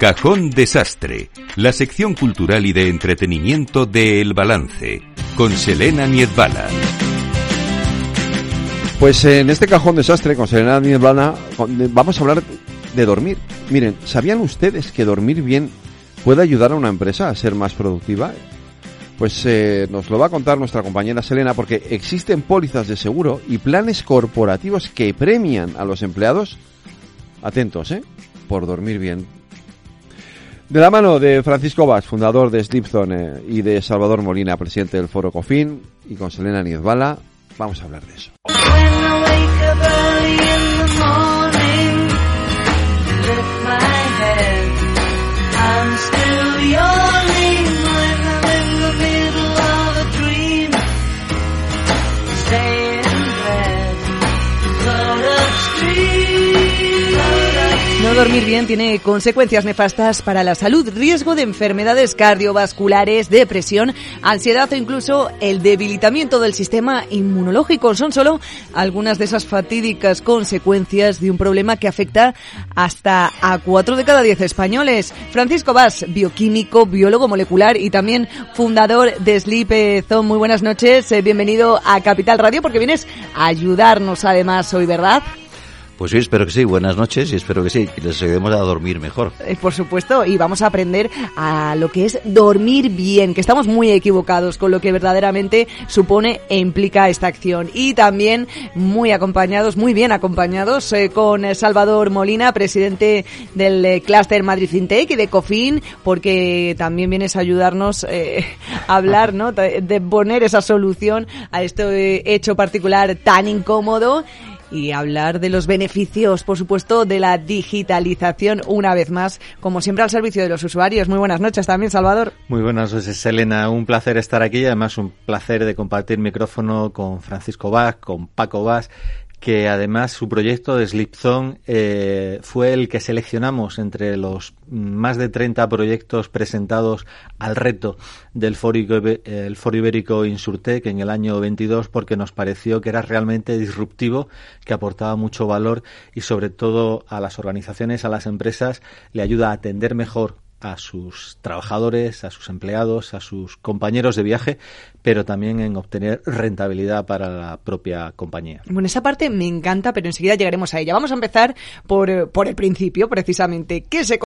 Cajón Desastre, la sección cultural y de entretenimiento de El Balance, con Selena Niedbala. Pues en este cajón desastre con Selena Niedbala vamos a hablar de dormir. Miren, ¿sabían ustedes que dormir bien puede ayudar a una empresa a ser más productiva? Pues eh, nos lo va a contar nuestra compañera Selena porque existen pólizas de seguro y planes corporativos que premian a los empleados, atentos, ¿eh? Por dormir bien. De la mano de Francisco Vaz, fundador de Sleepzone, y de Salvador Molina, presidente del Foro COFIN, y con Selena Niezbala, vamos a hablar de eso. No dormir bien tiene consecuencias nefastas para la salud, riesgo de enfermedades cardiovasculares, depresión, ansiedad o incluso el debilitamiento del sistema inmunológico. Son solo algunas de esas fatídicas consecuencias de un problema que afecta hasta a cuatro de cada diez españoles. Francisco Vaz, bioquímico, biólogo molecular y también fundador de Sleep Zone. Muy buenas noches, eh, bienvenido a Capital Radio porque vienes a ayudarnos además hoy, ¿verdad? Pues sí, espero que sí. Buenas noches y espero que sí, les ayudemos a dormir mejor. Eh, por supuesto, y vamos a aprender a lo que es dormir bien, que estamos muy equivocados con lo que verdaderamente supone e implica esta acción. Y también muy acompañados, muy bien acompañados, eh, con Salvador Molina, presidente del eh, Cluster Madrid FinTech y de COFIN, porque también vienes a ayudarnos a hablar, ¿no? De poner esa solución a este hecho particular tan incómodo y hablar de los beneficios, por supuesto, de la digitalización una vez más, como siempre al servicio de los usuarios. Muy buenas noches también, Salvador. Muy buenas noches, Selena. Un placer estar aquí y además un placer de compartir micrófono con Francisco Vaz, con Paco Vaz que además su proyecto de Slipzone eh, fue el que seleccionamos entre los más de 30 proyectos presentados al reto del Foro, Foro Ibérico Insurtec en el año 22 porque nos pareció que era realmente disruptivo, que aportaba mucho valor y sobre todo a las organizaciones, a las empresas, le ayuda a atender mejor a sus trabajadores, a sus empleados, a sus compañeros de viaje, pero también en obtener rentabilidad para la propia compañía. Bueno, esa parte me encanta, pero enseguida llegaremos a ella. Vamos a empezar por, por el principio, precisamente. ¿Qué se